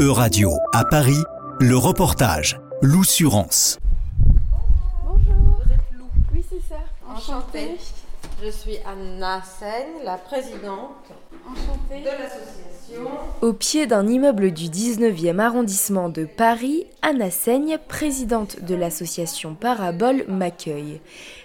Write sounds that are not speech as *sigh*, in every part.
E-Radio, à Paris, le reportage L'Oussurance. Bonjour. Vous êtes Lou Oui, c'est ça. Enchantée. Je suis Anna Seigne, la présidente Enchantée. de l'association. Au pied d'un immeuble du 19e arrondissement de Paris, Anna Seigne, présidente de l'association Parabole, m'accueille.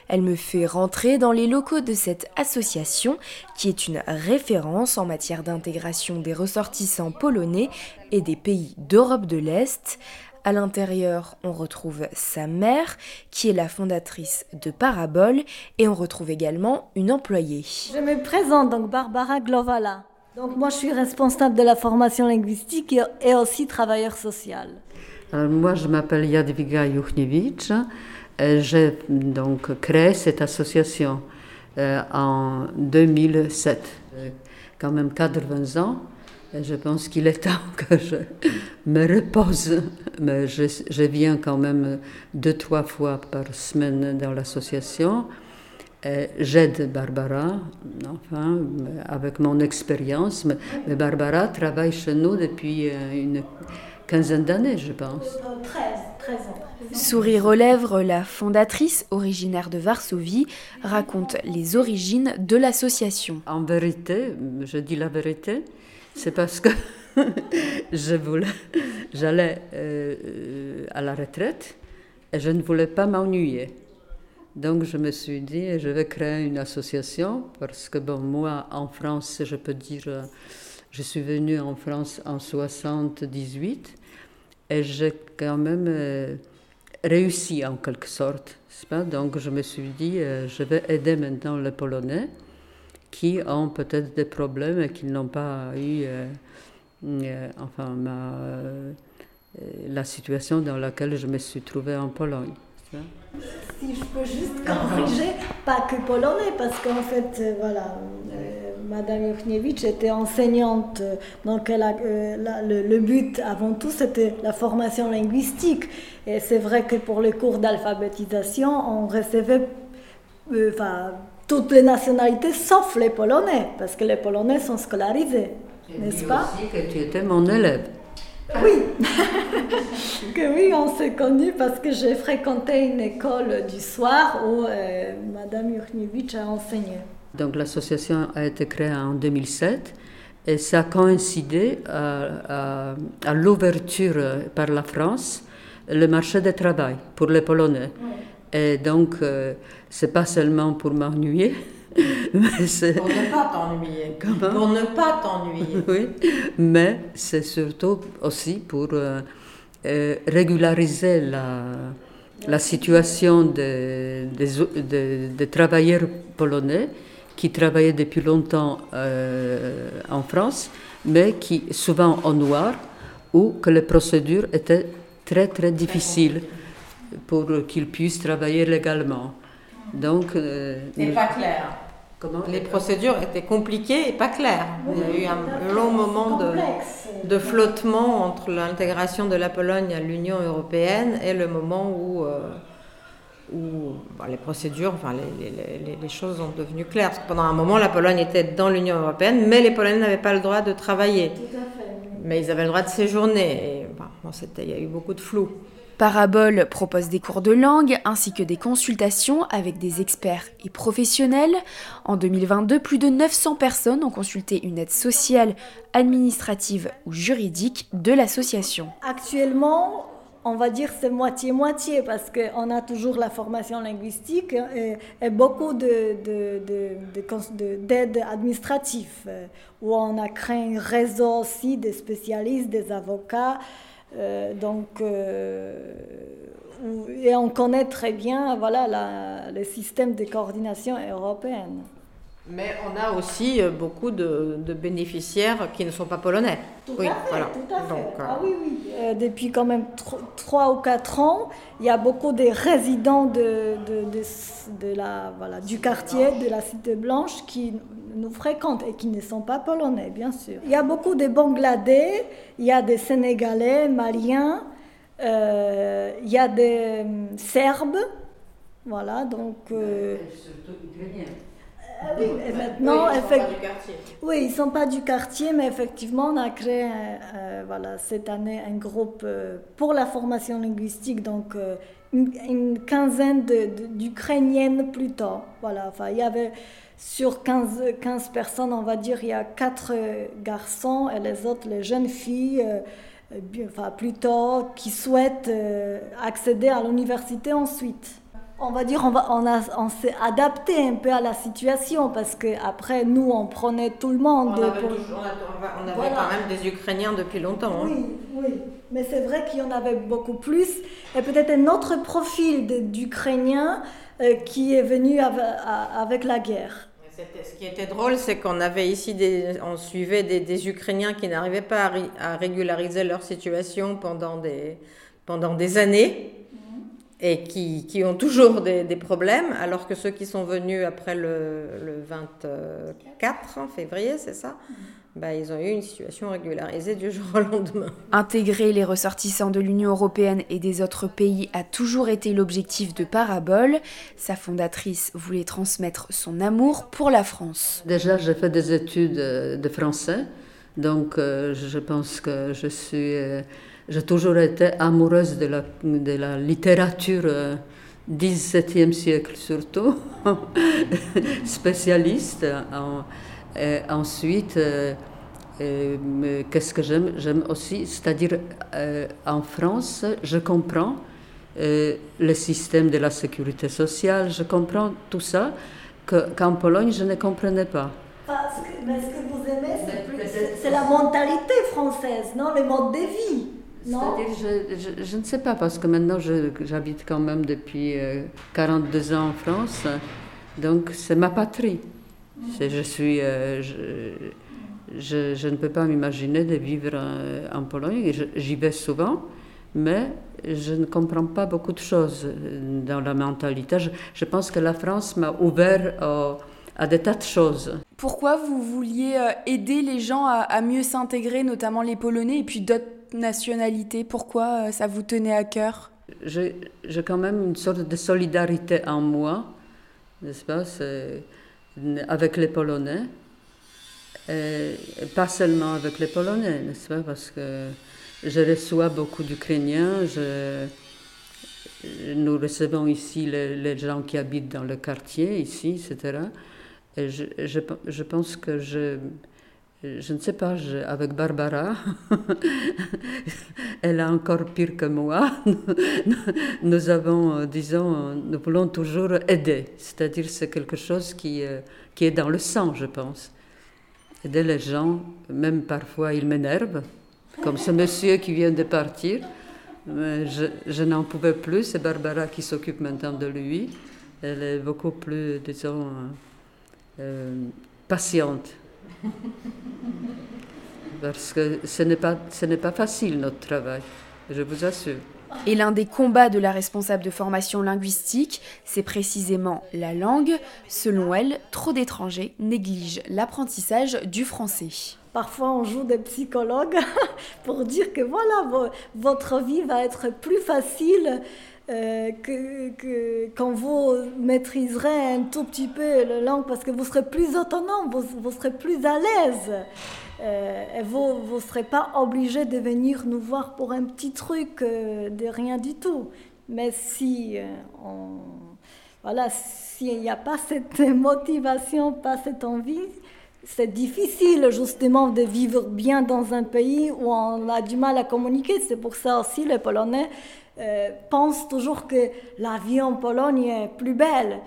Elle me fait rentrer dans les locaux de cette association qui est une référence en matière d'intégration des ressortissants polonais et des pays d'Europe de l'Est. À l'intérieur, on retrouve sa mère, qui est la fondatrice de Parabole, et on retrouve également une employée. Je me présente, donc Barbara Glovala. Donc moi, je suis responsable de la formation linguistique et, aussi travailleur social. Alors, moi, je m'appelle Jadwiga Juchniewicz. Euh, J'ai donc créé cette association euh, en 2007. J'ai quand même 80 ans. Et je pense qu'il est *laughs* temps que je me repose. Mais je viens quand même deux, trois fois par semaine dans l'association. Et J'aide Barbara, enfin, avec mon expérience. Mais, Barbara travaille chez nous depuis euh, une quinzaine d'années, je pense. 13, 13 ans. Sourire aux lèvres, la fondatrice, originaire de Varsovie, raconte les origines de l'association. En vérité, je dis la vérité, c'est parce que *laughs* je voulais, j'allais euh, à la retraite et je ne voulais pas m'ennuyer. Donc je me suis dit, je vais créer une association parce que bon, moi en France, je peux dire, je suis venue en France en 78 et j'ai quand même euh, réussi en quelque sorte. Pas? Donc je me suis dit, euh, je vais aider maintenant les Polonais qui ont peut-être des problèmes et qui n'ont pas eu euh, enfin, la situation dans laquelle je me suis trouvée en Pologne. Si je peux juste corriger, pas que polonais, parce qu'en fait, euh, voilà, euh, Madame Juchniewicz était enseignante, euh, donc elle a, euh, la- le, le but avant tout c'était la formation linguistique. Et c'est vrai que pour les cours d'alphabétisation, on recevait euh, enfin, toutes les nationalités sauf les Polonais, parce que les Polonais sont scolarisés, n'est-ce pas? aussi que tu étais mon élève. Oui, *laughs* que oui, on s'est connus parce que j'ai fréquenté une école du soir où euh, Madame Juchniewicz a enseigné. Donc l'association a été créée en 2007 et ça a coïncidé à, à- à l'ouverture euh, par la France le marché du travail pour les Polonais. Et donc euh, c'est pas seulement pour m'ennuyer, *laughs* mais Pour ne pas t'ennuyer. Pour ne pas t'ennuyer. *laughs* oui, mais c'est surtout aussi pour euh, euh, régulariser la, la situation des, des, des- des travailleurs polonais qui travaillaient depuis longtemps euh, en France, mais qui souvent en noir, ou que les procédures étaient très très difficiles pour qu'ils puissent travailler légalement. Donc, euh, pas clair. comment Les procédures étaient compliquées et pas claires. Il y a eu un long moment de, flottement entre l'intégration de la Pologne à l'Union européenne et le moment où, euh, où bah, les procédures, enfin, les, les- les- les choses sont devenues claires. Parce que pendant un moment, la Pologne était dans l'Union européenne, mais les Polonais n'avaient pas le droit de travailler. Tout à fait. oui. Mais ils avaient le droit de séjourner. Et, bah, bon, il y a eu beaucoup de flou. Parabole propose des cours de langue ainsi que des consultations avec des experts et professionnels. En 2022, plus de 900 personnes ont consulté une aide sociale, administrative ou juridique de l'association. Actuellement, on va dire c'est moitié-moitié parce qu'on a toujours la formation linguistique et, beaucoup de- de- de- de de- d'aides administratives euh, où on a créé un réseau aussi des spécialistes, des avocats. Euh, donc, euh, et on connaît très bien voilà, la- le système de coordination européenne. Mais on a aussi euh, beaucoup de, de bénéficiaires qui ne sont pas polonais. Tout oui, à fait, voilà. tout à fait. Donc, euh, Ah oui, oui. Euh, depuis quand même tro- trois ou quatre ans, il y a beaucoup de résidents de, de, de- de la, voilà, du quartier, de la Cité Blanche, qui nous fréquentent et qui ne sont pas polonais, bien sûr. Il y a beaucoup de Bangladais, il y a des Sénégalais, Maliens, euh, il y a des hum, Serbes, voilà, donc... euh, Ah oui, et maintenant, oui, ils sont pas du quartier. Oui, ils sont pas du quartier, mais effectivement, on a créé euh, voilà, cette année un groupe euh, pour la formation linguistique, donc euh, une, quinzaine d'Ukrainiennes plutôt. Voilà, enfin, il y avait sur 15, 15 personnes, on va dire, il y a 4 garçons et les autres, les jeunes filles, enfin, plutôt, qui souhaitent accéder à l'université ensuite on va dire, on, va, on, on s'est adapté un peu à la situation parce que après nous, on prenait tout le monde. On avait, on avait quand même des Ukrainiens depuis longtemps. Hein. Oui, oui, mais c'est vrai qu'il y en avait beaucoup plus. Et peut-être un autre profil d'Ukrainiens euh, qui est venu avec, la guerre. Ce qui était drôle, c'est qu'on avait ici, des, on suivait des, Ukrainiens qui n'arrivaient pas à, à, régulariser leur situation pendant des, pendant des années et qui, qui, ont toujours des, des, problèmes, alors que ceux qui sont venus après le, le 24 février, c'est ça bah, ils ont eu une situation régularisée du jour au lendemain. Intégrer les ressortissants de l'Union européenne et des autres pays a toujours été l'objectif de Parabole. Sa fondatrice voulait transmettre son amour pour la France. Déjà, j'ai fait des études de français, donc euh, je pense que je suis... Euh, j'ai toujours été amoureuse de la, littérature du euh, XVIIe siècle surtout, *laughs* spécialiste. ensuite, qu'est-ce que j'aime J'aime aussi, c'est-à-dire en France, je comprends le système de la sécurité sociale, je comprends tout ça qu'en Pologne, je ne comprenais pas. Mais ce que vous aimez, c'est la mentalité française, non le mode de vie. C'est-à-dire, je, je, ne sais pas, parce que maintenant j'habite quand même depuis 42 euh, ans en France, donc c'est ma patrie. Je, suis, euh, je, je, ne peux pas m'imaginer de vivre euh, en, Pologne, j'y vais souvent, mais je ne comprends pas beaucoup de choses dans la mentalité. Je, pense que la France m'a ouvert à des tas de choses. Pourquoi vous vouliez aider les gens à, à mieux s'intégrer, notamment les Polonais et puis d'autres nationalité Pourquoi euh, ça vous tenait à cœur? J'ai quand même une sorte de solidarité en moi, n'est-ce pas? Avec les Polonais. Et pas seulement avec les Polonais, n'est-ce pas? Parce que je reçois beaucoup d'Ukrainiens. Nous recevons ici les, gens qui habitent dans le quartier, ici, etc. Je, je, je pense que je, je ne sais pas, avec Barbara, *laughs* elle est encore pire que moi. *laughs* nous avons, euh, disons, nous voulons toujours aider. C'est-à-dire, c'est quelque chose qui, euh, qui est dans le sang, je pense. Aider les gens, même parfois, il m'énerve, comme ce monsieur qui vient de partir. je, je n'en pouvais plus. C'est Barbara qui s'occupe maintenant de lui. Elle est beaucoup plus, disons, euh, patiente *laughs* parce que ce n'est pas, ce n'est pas facile notre travail, je vous assure. Et l'un des combats de la responsable de formation linguistique, c'est précisément la langue. Selon elle, trop d'étrangers négligent l'apprentissage du français. Parfois, on joue des psychologues *laughs* pour dire que voilà, votre vie va être plus facile euh, que, quand vous maîtriserez un tout petit peu la langue, parce que vous serez plus autonome, vous, serez plus à l'aise. Euh, et vous ne serez pas obligé de venir nous voir pour un petit truc euh, de rien du tout. Mais si on, voilà, s'il n'y a pas cette *laughs* motivation, pas cette envie, c'est difficile justement de vivre bien dans un pays où on a du mal à communiquer. C'est pour ça aussi les Polonais euh, pensent toujours que la vie en Pologne est plus belle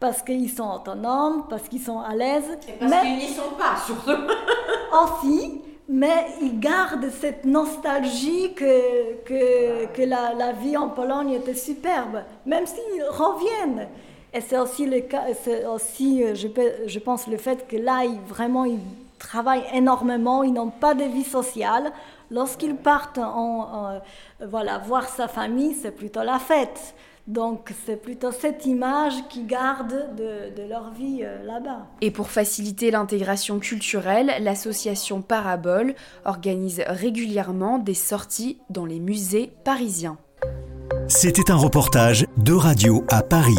parce qu'ils sont autonomes, parce qu'ils sont à l'aise. parce qu'ils n'y sont pas, surtout. *laughs* aussi, mais ils gardent cette nostalgie que, que, que la, la, vie en Pologne était superbe, même s'ils reviennent. Et c'est aussi le cas, c'est aussi, euh, je, je, pense, le fait que là, ils, vraiment, ils travaillent énormément, ils n'ont pas de vie sociale. Lorsqu'ils partent en, voilà, voir sa famille, c'est plutôt la fête. Donc c'est plutôt cette image qu'ils gardent de, de, leur vie euh, là-bas. Et pour faciliter l'intégration culturelle, l'association Parabole organise régulièrement des sorties dans les musées parisiens. C'était un reportage de Radio à Paris,